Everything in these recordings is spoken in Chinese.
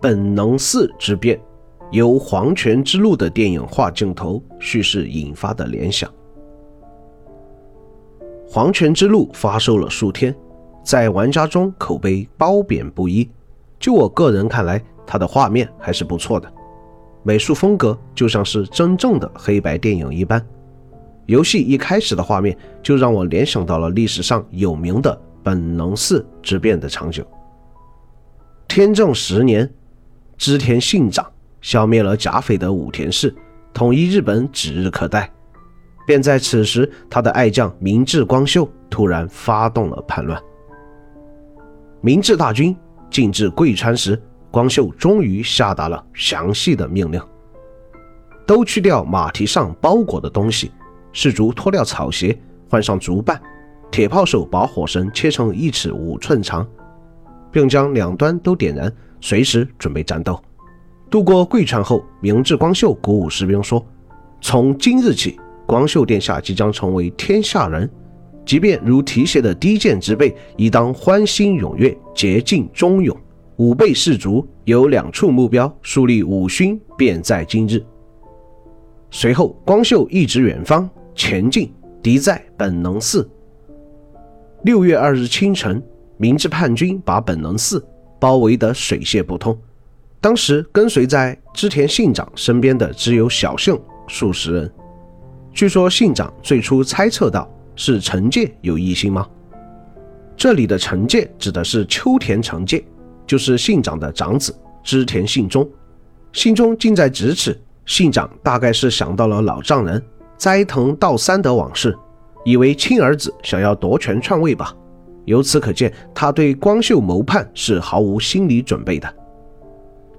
本能寺之变，由黄泉之路的电影化镜头叙事引发的联想。黄泉之路发售了数天，在玩家中口碑褒贬不一。就我个人看来，它的画面还是不错的，美术风格就像是真正的黑白电影一般。游戏一开始的画面就让我联想到了历史上有名的本能寺之变的场景。天正十年，织田信长消灭了甲斐的武田氏，统一日本指日可待。便在此时，他的爱将明智光秀突然发动了叛乱。明智大军进至贵川时，光秀终于下达了详细的命令：都去掉马蹄上包裹的东西。士卒脱掉草鞋，换上竹板，铁炮手把火绳切成一尺五寸长，并将两端都点燃，随时准备战斗。渡过贵川后，明智光秀鼓舞士兵说：“从今日起，光秀殿下即将成为天下人，即便如提携的低贱之辈，亦当欢欣踊跃，竭尽忠勇。吾辈士卒有两处目标，树立五勋，便在今日。”随后，光秀一直远方。前进，敌在本能寺。六月二日清晨，明治叛军把本能寺包围得水泄不通。当时跟随在织田信长身边的只有小姓数十人。据说信长最初猜测到是惩戒有异心吗？这里的惩戒指的是秋田惩戒，就是信长的长子织田信忠。信忠近在咫尺，信长大概是想到了老丈人。斋藤道三的往事，以为亲儿子想要夺权篡位吧。由此可见，他对光秀谋叛是毫无心理准备的。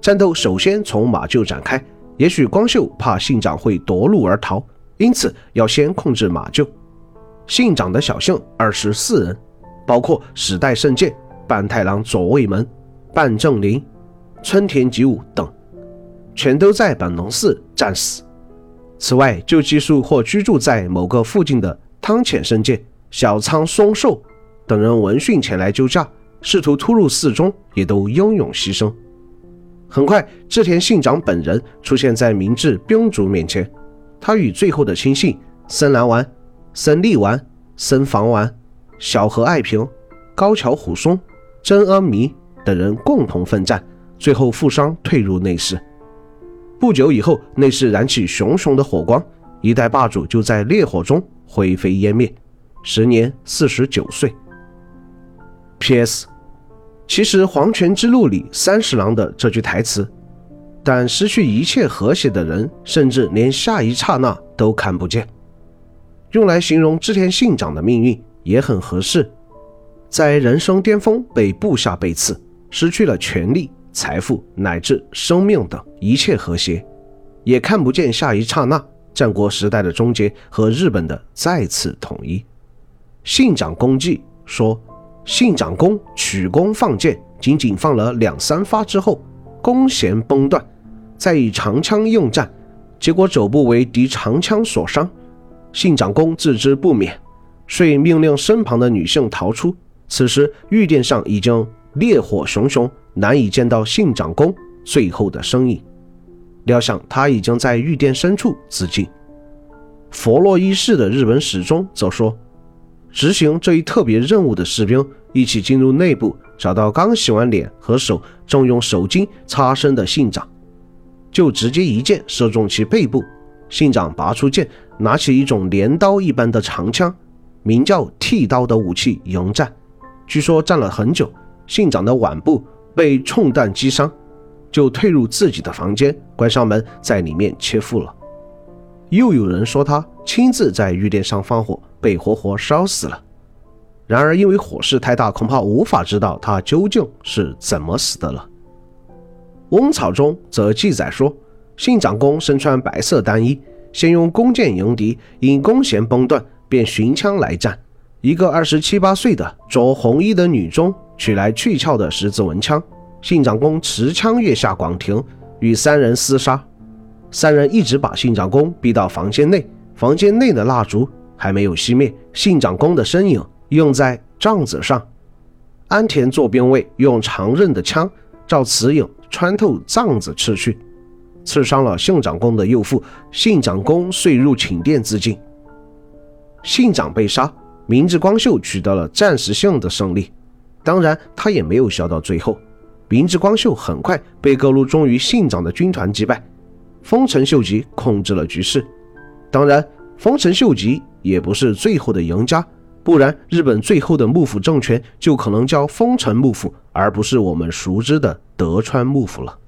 战斗首先从马厩展开，也许光秀怕信长会夺路而逃，因此要先控制马厩。信长的小姓二十四人，包括史代胜剑、半太郎左卫门、半正林、春田吉武等，全都在本能寺战死。此外，就寄宿或居住在某个附近的汤浅胜剑、小仓松寿等人闻讯前来救驾，试图突入寺中，也都英勇牺牲。很快，织田信长本人出现在明治兵卒面前，他与最后的亲信森兰丸、森利丸、森房丸、小河爱平、高桥虎松、真阿弥等人共同奋战，最后负伤退入内室。不久以后，内室燃起熊熊的火光，一代霸主就在烈火中灰飞烟灭，时年四十九岁。P.S. 其实《黄泉之路》里三十郎的这句台词，但失去一切和谐的人，甚至连下一刹那都看不见，用来形容织田信长的命运也很合适。在人生巅峰被部下背刺，失去了权力。财富乃至生命等一切和谐，也看不见下一刹那战国时代的终结和日本的再次统一。信长公绩说，信长公取弓放箭，仅仅放了两三发之后，弓弦崩断，再以长枪应战，结果肘部为敌长枪所伤。信长公自知不免，遂命令身旁的女性逃出。此时御殿上已经烈火熊熊。难以见到信长公最后的身影，料想他已经在御殿深处自尽。佛洛伊市的日本史中则说，执行这一特别任务的士兵一起进入内部，找到刚洗完脸和手正用手巾擦身的信长，就直接一箭射中其背部。信长拔出剑，拿起一种镰刀一般的长枪，名叫剃刀的武器迎战。据说战了很久，信长的腕部。被冲弹击伤，就退入自己的房间，关上门，在里面切腹了。又有人说他亲自在御殿上放火，被活活烧死了。然而因为火势太大，恐怕无法知道他究竟是怎么死的了。翁草中则记载说，信长公身穿白色单衣，先用弓箭迎敌，引弓弦崩断，便寻枪来战。一个二十七八岁的着红衣的女中。取来去鞘的十字纹枪，信长公持枪跃下广庭，与三人厮杀。三人一直把信长公逼到房间内，房间内的蜡烛还没有熄灭，信长公的身影映在帐子上。安田坐兵卫用长刃的枪赵慈颖穿透帐子刺去，刺伤了信长公的右腹。信长公遂入寝殿自尽。信长被杀，明智光秀取得了暂时性的胜利。当然，他也没有笑到最后。明智光秀很快被各路忠于信长的军团击败，丰臣秀吉控制了局势。当然，丰臣秀吉也不是最后的赢家，不然日本最后的幕府政权就可能叫丰臣幕府，而不是我们熟知的德川幕府了。